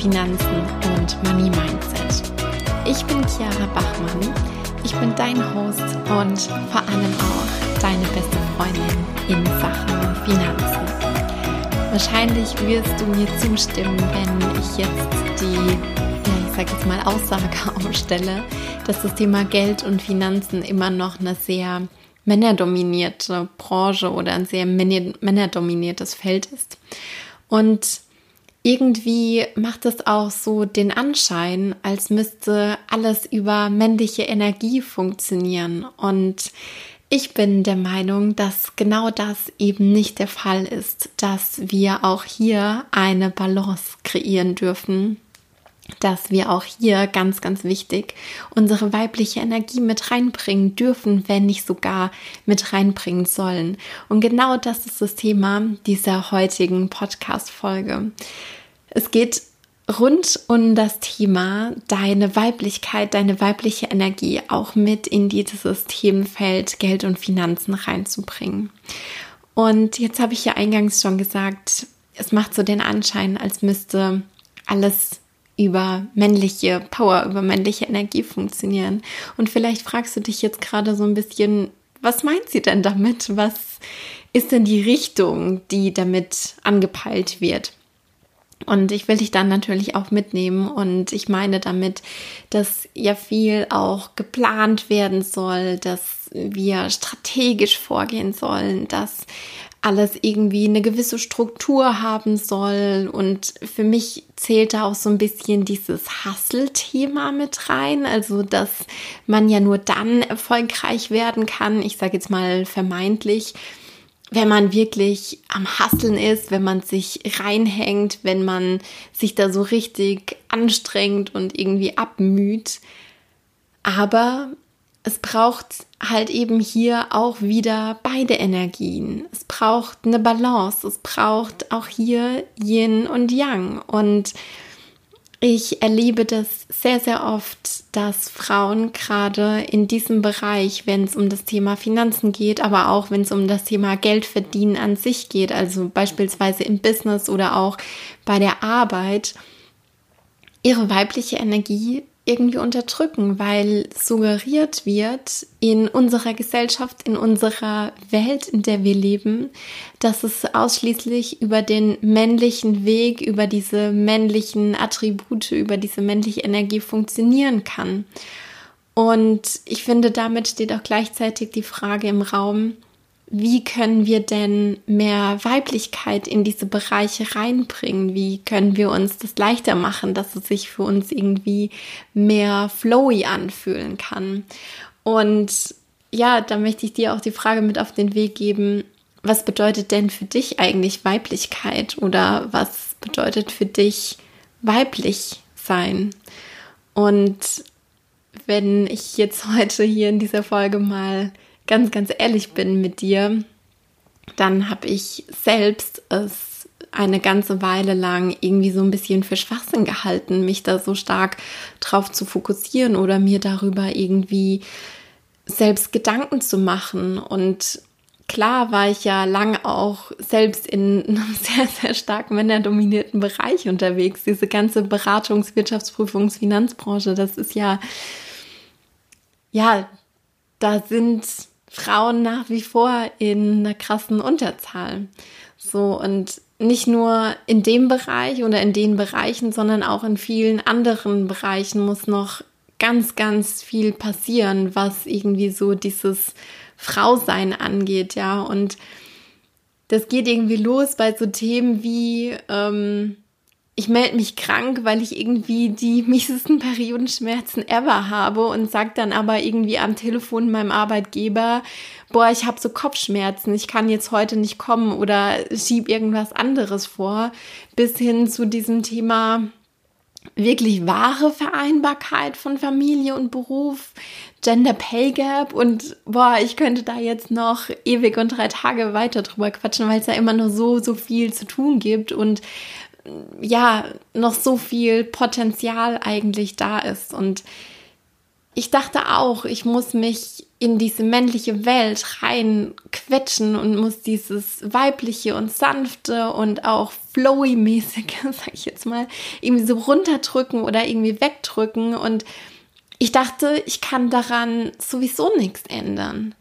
Finanzen und Money Mindset. Ich bin Chiara Bachmann, ich bin dein Host und vor allem auch deine beste Freundin in Sachen Finanzen. Wahrscheinlich wirst du mir zustimmen, wenn ich jetzt die, ja, ich sag jetzt mal Aussage aufstelle, dass das Thema Geld und Finanzen immer noch eine sehr männerdominierte Branche oder ein sehr männerdominiertes Feld ist. Und irgendwie macht es auch so den Anschein, als müsste alles über männliche Energie funktionieren. Und ich bin der Meinung, dass genau das eben nicht der Fall ist, dass wir auch hier eine Balance kreieren dürfen dass wir auch hier ganz, ganz wichtig unsere weibliche Energie mit reinbringen dürfen, wenn nicht sogar mit reinbringen sollen. Und genau das ist das Thema dieser heutigen Podcast-Folge. Es geht rund um das Thema deine Weiblichkeit, deine weibliche Energie auch mit in dieses Themenfeld Geld und Finanzen reinzubringen. Und jetzt habe ich ja eingangs schon gesagt, es macht so den Anschein, als müsste alles über männliche Power, über männliche Energie funktionieren. Und vielleicht fragst du dich jetzt gerade so ein bisschen, was meint sie denn damit? Was ist denn die Richtung, die damit angepeilt wird? Und ich will dich dann natürlich auch mitnehmen. Und ich meine damit, dass ja viel auch geplant werden soll, dass wir strategisch vorgehen sollen, dass alles irgendwie eine gewisse Struktur haben soll. Und für mich zählt da auch so ein bisschen dieses Hustle-Thema mit rein. Also, dass man ja nur dann erfolgreich werden kann. Ich sage jetzt mal vermeintlich, wenn man wirklich am Hasseln ist, wenn man sich reinhängt, wenn man sich da so richtig anstrengt und irgendwie abmüht. Aber es braucht halt eben hier auch wieder beide Energien. Es braucht eine Balance. Es braucht auch hier Yin und Yang. Und ich erlebe das sehr, sehr oft, dass Frauen gerade in diesem Bereich, wenn es um das Thema Finanzen geht, aber auch wenn es um das Thema Geldverdienen an sich geht, also beispielsweise im Business oder auch bei der Arbeit, ihre weibliche Energie irgendwie unterdrücken, weil suggeriert wird in unserer Gesellschaft, in unserer Welt, in der wir leben, dass es ausschließlich über den männlichen Weg, über diese männlichen Attribute, über diese männliche Energie funktionieren kann. Und ich finde, damit steht auch gleichzeitig die Frage im Raum, wie können wir denn mehr Weiblichkeit in diese Bereiche reinbringen? Wie können wir uns das leichter machen, dass es sich für uns irgendwie mehr flowy anfühlen kann? Und ja, da möchte ich dir auch die Frage mit auf den Weg geben, was bedeutet denn für dich eigentlich Weiblichkeit oder was bedeutet für dich weiblich sein? Und wenn ich jetzt heute hier in dieser Folge mal ganz, ganz ehrlich bin mit dir, dann habe ich selbst es eine ganze Weile lang irgendwie so ein bisschen für Schwachsinn gehalten, mich da so stark drauf zu fokussieren oder mir darüber irgendwie selbst Gedanken zu machen. Und klar war ich ja lang auch selbst in einem sehr, sehr stark männerdominierten Bereich unterwegs. Diese ganze Beratungs-, Wirtschaftsprüfungs-, Finanzbranche, das ist ja, ja, da sind Frauen nach wie vor in einer krassen Unterzahl. So und nicht nur in dem Bereich oder in den Bereichen, sondern auch in vielen anderen Bereichen muss noch ganz, ganz viel passieren, was irgendwie so dieses Frausein angeht, ja. Und das geht irgendwie los bei so Themen wie ähm, ich melde mich krank, weil ich irgendwie die miesesten Periodenschmerzen ever habe und sage dann aber irgendwie am Telefon meinem Arbeitgeber, boah, ich habe so Kopfschmerzen, ich kann jetzt heute nicht kommen oder schieb irgendwas anderes vor, bis hin zu diesem Thema wirklich wahre Vereinbarkeit von Familie und Beruf, Gender Pay Gap und boah, ich könnte da jetzt noch ewig und drei Tage weiter drüber quatschen, weil es ja immer nur so, so viel zu tun gibt und ja noch so viel Potenzial eigentlich da ist. Und ich dachte auch, ich muss mich in diese männliche Welt reinquetschen und muss dieses weibliche und sanfte und auch flowy-mäßige, sag ich jetzt mal, irgendwie so runterdrücken oder irgendwie wegdrücken. Und ich dachte, ich kann daran sowieso nichts ändern.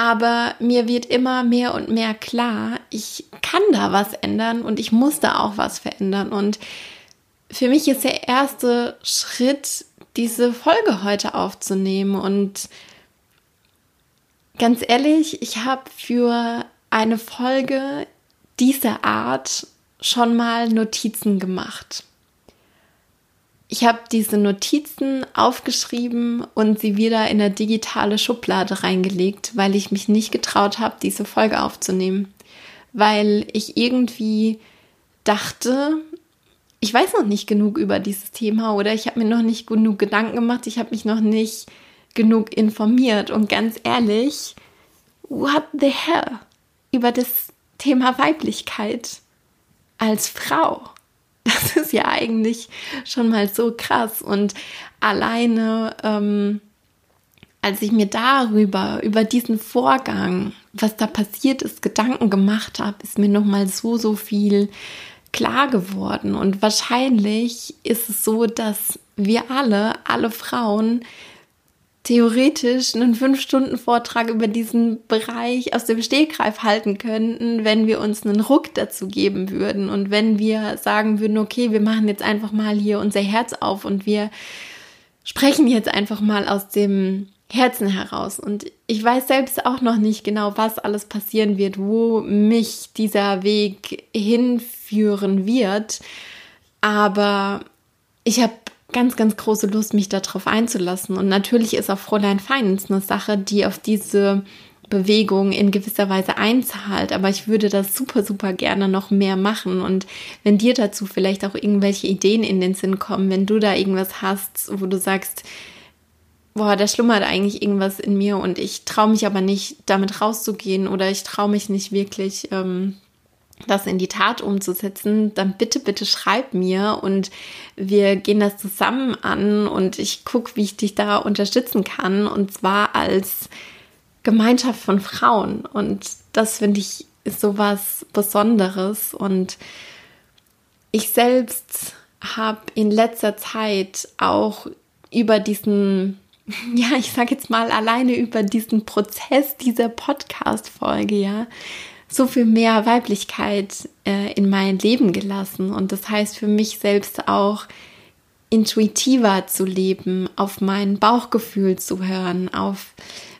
Aber mir wird immer mehr und mehr klar, ich kann da was ändern und ich muss da auch was verändern. Und für mich ist der erste Schritt, diese Folge heute aufzunehmen. Und ganz ehrlich, ich habe für eine Folge dieser Art schon mal Notizen gemacht. Ich habe diese Notizen aufgeschrieben und sie wieder in eine digitale Schublade reingelegt, weil ich mich nicht getraut habe, diese Folge aufzunehmen. Weil ich irgendwie dachte, ich weiß noch nicht genug über dieses Thema oder ich habe mir noch nicht genug Gedanken gemacht, ich habe mich noch nicht genug informiert. Und ganz ehrlich, what the hell über das Thema Weiblichkeit als Frau? Das ist ja eigentlich schon mal so krass. Und alleine, ähm, als ich mir darüber, über diesen Vorgang, was da passiert ist, Gedanken gemacht habe, ist mir noch mal so, so viel klar geworden. Und wahrscheinlich ist es so, dass wir alle, alle Frauen, theoretisch einen Fünf-Stunden-Vortrag über diesen Bereich aus dem Stegreif halten könnten, wenn wir uns einen Ruck dazu geben würden und wenn wir sagen würden, okay, wir machen jetzt einfach mal hier unser Herz auf und wir sprechen jetzt einfach mal aus dem Herzen heraus. Und ich weiß selbst auch noch nicht genau, was alles passieren wird, wo mich dieser Weg hinführen wird. Aber ich habe ganz, ganz große Lust, mich darauf einzulassen. Und natürlich ist auch Fräulein Finance eine Sache, die auf diese Bewegung in gewisser Weise einzahlt. Aber ich würde das super, super gerne noch mehr machen. Und wenn dir dazu vielleicht auch irgendwelche Ideen in den Sinn kommen, wenn du da irgendwas hast, wo du sagst, boah, da schlummert eigentlich irgendwas in mir und ich traue mich aber nicht, damit rauszugehen oder ich traue mich nicht wirklich, ähm, das in die Tat umzusetzen, dann bitte, bitte schreib mir und wir gehen das zusammen an und ich gucke, wie ich dich da unterstützen kann und zwar als Gemeinschaft von Frauen. Und das finde ich ist so was Besonderes und ich selbst habe in letzter Zeit auch über diesen ja, ich sage jetzt mal alleine über diesen Prozess dieser Podcast-Folge, ja, so viel mehr Weiblichkeit äh, in mein Leben gelassen. Und das heißt für mich selbst auch intuitiver zu leben, auf mein Bauchgefühl zu hören, auf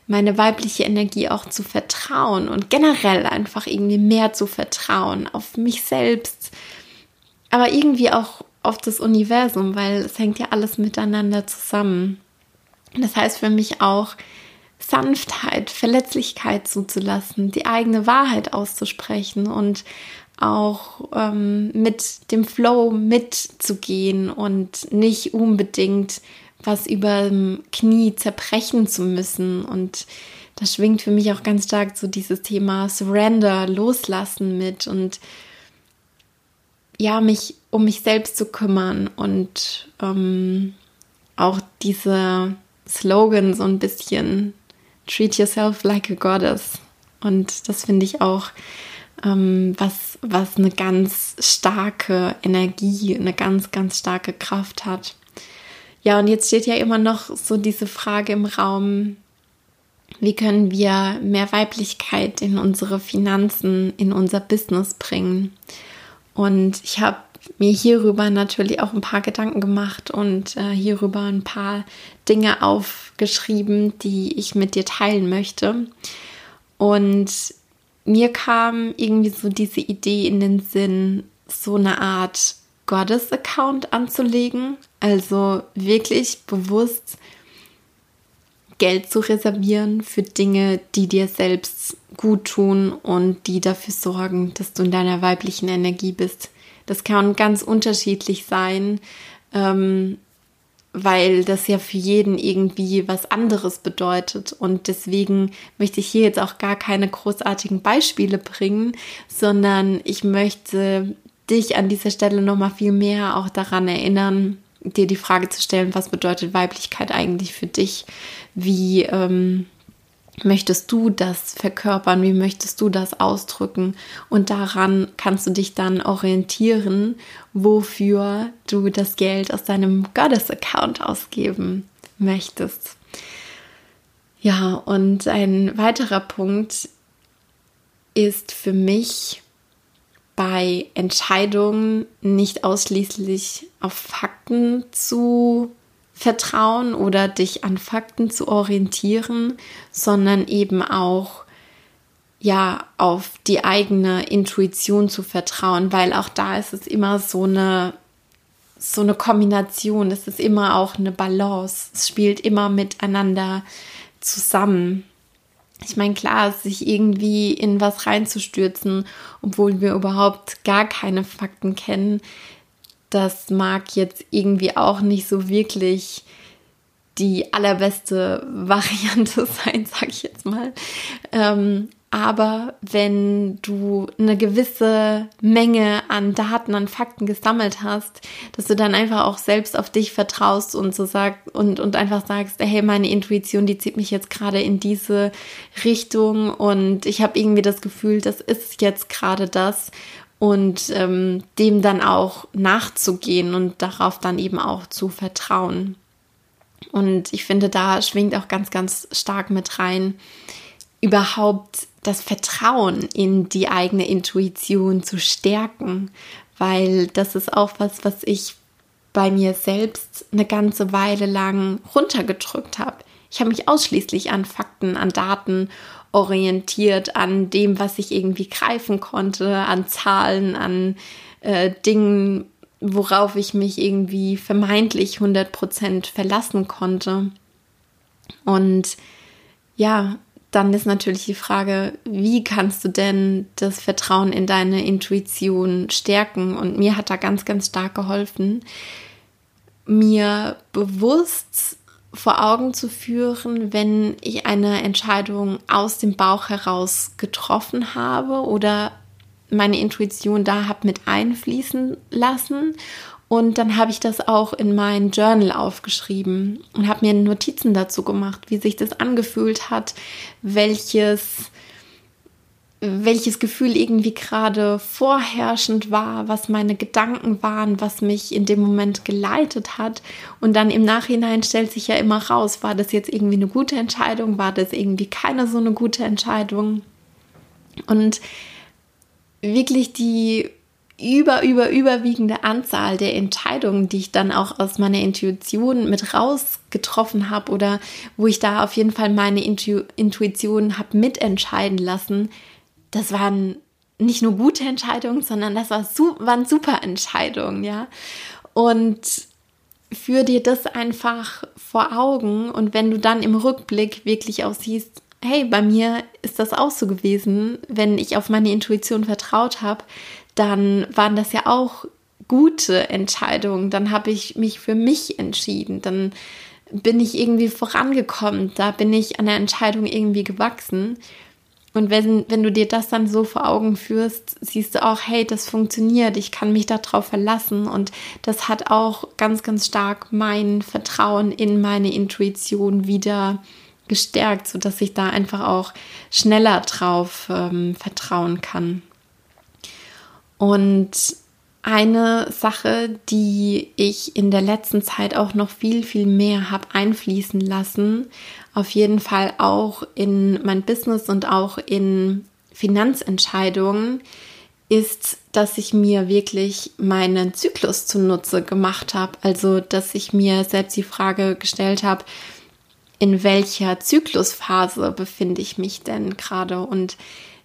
meine weibliche Energie auch zu vertrauen und generell einfach irgendwie mehr zu vertrauen, auf mich selbst, aber irgendwie auch auf das Universum, weil es hängt ja alles miteinander zusammen. Das heißt für mich auch, Sanftheit, Verletzlichkeit zuzulassen, die eigene Wahrheit auszusprechen und auch ähm, mit dem Flow mitzugehen und nicht unbedingt was über dem Knie zerbrechen zu müssen. Und das schwingt für mich auch ganz stark so dieses Thema Surrender, Loslassen mit und ja, mich um mich selbst zu kümmern und ähm, auch diese Slogan so ein bisschen treat yourself like a goddess. Und das finde ich auch ähm, was, was eine ganz starke Energie, eine ganz, ganz starke Kraft hat. Ja, und jetzt steht ja immer noch so diese Frage im Raum, wie können wir mehr Weiblichkeit in unsere Finanzen, in unser Business bringen? Und ich habe mir hierüber natürlich auch ein paar Gedanken gemacht und äh, hierüber ein paar Dinge aufgeschrieben, die ich mit dir teilen möchte. Und mir kam irgendwie so diese Idee in den Sinn, so eine Art Goddess-Account anzulegen. Also wirklich bewusst Geld zu reservieren für Dinge, die dir selbst gut tun und die dafür sorgen, dass du in deiner weiblichen Energie bist. Das kann ganz unterschiedlich sein, ähm, weil das ja für jeden irgendwie was anderes bedeutet. Und deswegen möchte ich hier jetzt auch gar keine großartigen Beispiele bringen, sondern ich möchte dich an dieser Stelle nochmal viel mehr auch daran erinnern, dir die Frage zu stellen, was bedeutet Weiblichkeit eigentlich für dich? Wie ähm, möchtest du das verkörpern? Wie möchtest du das ausdrücken? Und daran kannst du dich dann orientieren, wofür du das Geld aus deinem Goddess-Account ausgeben möchtest. Ja, und ein weiterer Punkt ist für mich bei Entscheidungen nicht ausschließlich auf Fakten zu vertrauen oder dich an Fakten zu orientieren, sondern eben auch ja auf die eigene Intuition zu vertrauen, weil auch da ist es immer so eine so eine Kombination, es ist immer auch eine Balance, es spielt immer miteinander zusammen. Ich meine, klar, sich irgendwie in was reinzustürzen, obwohl wir überhaupt gar keine Fakten kennen, das mag jetzt irgendwie auch nicht so wirklich die allerbeste Variante sein, sag ich jetzt mal. Ähm, aber wenn du eine gewisse Menge an Daten, an Fakten gesammelt hast, dass du dann einfach auch selbst auf dich vertraust und so sagst und, und einfach sagst, hey, meine Intuition, die zieht mich jetzt gerade in diese Richtung und ich habe irgendwie das Gefühl, das ist jetzt gerade das und ähm, dem dann auch nachzugehen und darauf dann eben auch zu vertrauen. Und ich finde, da schwingt auch ganz, ganz stark mit rein, überhaupt das Vertrauen in die eigene Intuition zu stärken, weil das ist auch was, was ich bei mir selbst eine ganze Weile lang runtergedrückt habe. Ich habe mich ausschließlich an Fakten, an Daten orientiert, an dem, was ich irgendwie greifen konnte, an Zahlen, an äh, Dingen, worauf ich mich irgendwie vermeintlich 100% verlassen konnte. Und ja, dann ist natürlich die Frage, wie kannst du denn das Vertrauen in deine Intuition stärken? Und mir hat da ganz, ganz stark geholfen, mir bewusst vor Augen zu führen, wenn ich eine Entscheidung aus dem Bauch heraus getroffen habe oder meine Intuition da habe mit einfließen lassen. Und dann habe ich das auch in mein Journal aufgeschrieben und habe mir Notizen dazu gemacht, wie sich das angefühlt hat, welches, welches Gefühl irgendwie gerade vorherrschend war, was meine Gedanken waren, was mich in dem Moment geleitet hat. Und dann im Nachhinein stellt sich ja immer raus, war das jetzt irgendwie eine gute Entscheidung, war das irgendwie keine so eine gute Entscheidung. Und wirklich die über, über, überwiegende Anzahl der Entscheidungen, die ich dann auch aus meiner Intuition mit rausgetroffen habe oder wo ich da auf jeden Fall meine Intu Intuition habe mitentscheiden lassen, das waren nicht nur gute Entscheidungen, sondern das war waren super Entscheidungen, ja. Und führ dir das einfach vor Augen und wenn du dann im Rückblick wirklich auch siehst, hey, bei mir ist das auch so gewesen, wenn ich auf meine Intuition vertraut habe, dann waren das ja auch gute Entscheidungen. Dann habe ich mich für mich entschieden. Dann bin ich irgendwie vorangekommen. Da bin ich an der Entscheidung irgendwie gewachsen. Und wenn, wenn du dir das dann so vor Augen führst, siehst du auch, hey, das funktioniert, ich kann mich darauf verlassen. Und das hat auch ganz, ganz stark mein Vertrauen in meine Intuition wieder gestärkt, sodass ich da einfach auch schneller drauf ähm, vertrauen kann. Und eine Sache, die ich in der letzten Zeit auch noch viel, viel mehr habe einfließen lassen, auf jeden Fall auch in mein Business und auch in Finanzentscheidungen, ist, dass ich mir wirklich meinen Zyklus zunutze gemacht habe. Also, dass ich mir selbst die Frage gestellt habe, in welcher Zyklusphase befinde ich mich denn gerade? Und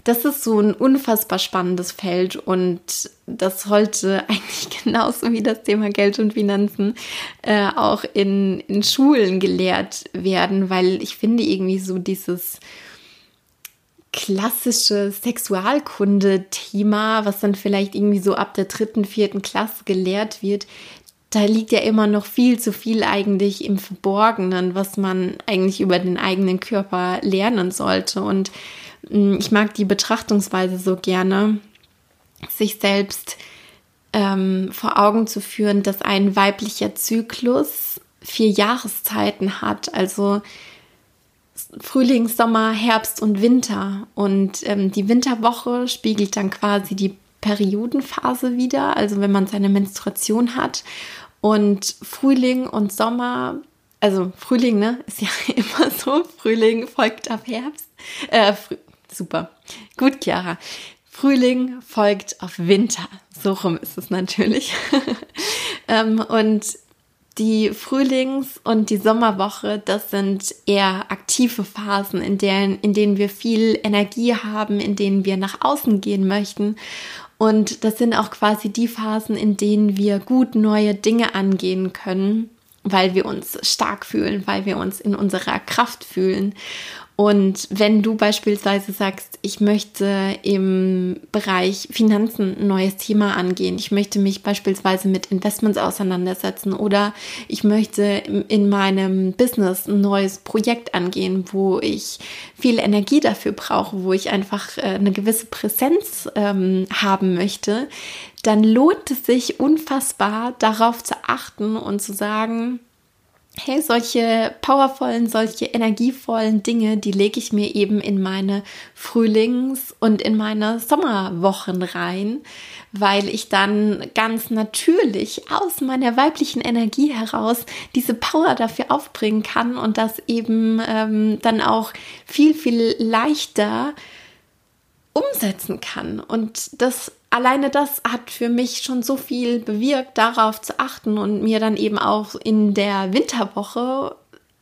das ist so ein unfassbar spannendes Feld und das sollte eigentlich genauso wie das Thema Geld und Finanzen äh, auch in, in Schulen gelehrt werden, weil ich finde irgendwie so dieses klassische Sexualkunde-Thema, was dann vielleicht irgendwie so ab der dritten, vierten Klasse gelehrt wird, da liegt ja immer noch viel zu viel eigentlich im Verborgenen, was man eigentlich über den eigenen Körper lernen sollte. Und ich mag die Betrachtungsweise so gerne, sich selbst ähm, vor Augen zu führen, dass ein weiblicher Zyklus vier Jahreszeiten hat, also Frühling, Sommer, Herbst und Winter. Und ähm, die Winterwoche spiegelt dann quasi die Periodenphase wieder, also wenn man seine Menstruation hat. Und Frühling und Sommer, also Frühling, ne, ist ja immer so, Frühling folgt auf Herbst. Äh, super. Gut, Chiara. Frühling folgt auf Winter. So rum ist es natürlich. ähm, und die Frühlings- und die Sommerwoche, das sind eher aktive Phasen, in denen, in denen wir viel Energie haben, in denen wir nach außen gehen möchten. Und das sind auch quasi die Phasen, in denen wir gut neue Dinge angehen können, weil wir uns stark fühlen, weil wir uns in unserer Kraft fühlen. Und wenn du beispielsweise sagst, ich möchte im Bereich Finanzen ein neues Thema angehen, ich möchte mich beispielsweise mit Investments auseinandersetzen oder ich möchte in meinem Business ein neues Projekt angehen, wo ich viel Energie dafür brauche, wo ich einfach äh, eine gewisse Präsenz ähm, haben möchte, dann lohnt es sich unfassbar darauf zu achten und zu sagen, hey, solche powervollen, solche energievollen Dinge, die lege ich mir eben in meine Frühlings- und in meine Sommerwochen rein, weil ich dann ganz natürlich aus meiner weiblichen Energie heraus diese Power dafür aufbringen kann und das eben ähm, dann auch viel, viel leichter umsetzen kann. Und das alleine das hat für mich schon so viel bewirkt, darauf zu achten und mir dann eben auch in der Winterwoche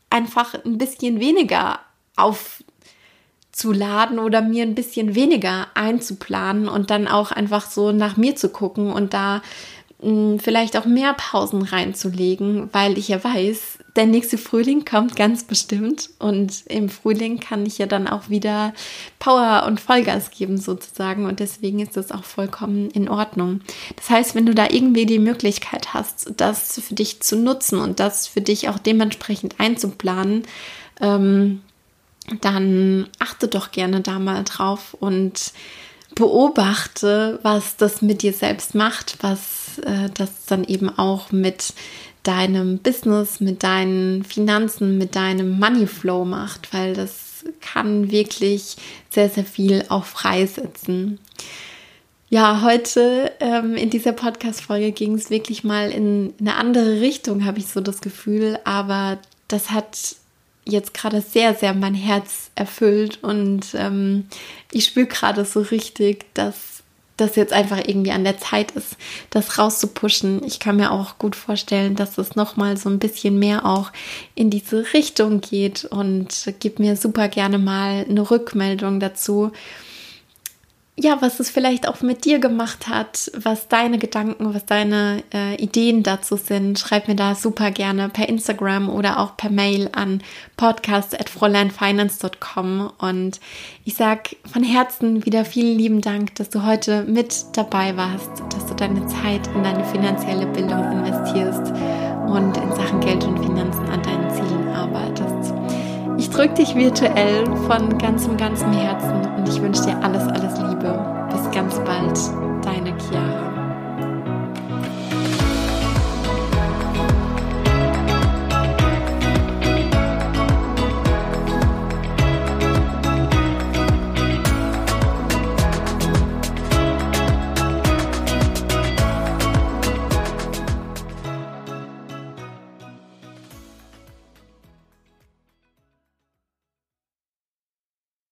einfach ein bisschen weniger aufzuladen oder mir ein bisschen weniger einzuplanen und dann auch einfach so nach mir zu gucken und da vielleicht auch mehr Pausen reinzulegen, weil ich ja weiß, der nächste Frühling kommt ganz bestimmt und im Frühling kann ich ja dann auch wieder Power und Vollgas geben sozusagen und deswegen ist das auch vollkommen in Ordnung. Das heißt, wenn du da irgendwie die Möglichkeit hast, das für dich zu nutzen und das für dich auch dementsprechend einzuplanen, ähm, dann achte doch gerne da mal drauf und beobachte, was das mit dir selbst macht, was äh, das dann eben auch mit deinem Business, mit deinen Finanzen, mit deinem Money Flow macht, weil das kann wirklich sehr, sehr viel auch freisetzen. Ja, heute ähm, in dieser Podcast-Folge ging es wirklich mal in eine andere Richtung, habe ich so das Gefühl, aber das hat jetzt gerade sehr, sehr mein Herz erfüllt und ähm, ich spüre gerade so richtig, dass das jetzt einfach irgendwie an der Zeit ist, das rauszupushen. Ich kann mir auch gut vorstellen, dass es nochmal so ein bisschen mehr auch in diese Richtung geht und gib mir super gerne mal eine Rückmeldung dazu, ja, was es vielleicht auch mit dir gemacht hat, was deine Gedanken, was deine äh, Ideen dazu sind. Schreib mir da super gerne per Instagram oder auch per Mail an podcast.fräuleinfinance.com und ich sag von Herzen wieder vielen lieben Dank, dass du heute mit dabei warst, dass du deine Zeit in deine finanzielle Bildung investierst und in Sachen Geld und Finanzen an deinen Zielen arbeitest. Ich drücke dich virtuell von ganzem, ganzem Herzen und ich wünsche dir alles, alles Liebe. Bis ganz bald, deine Chiara.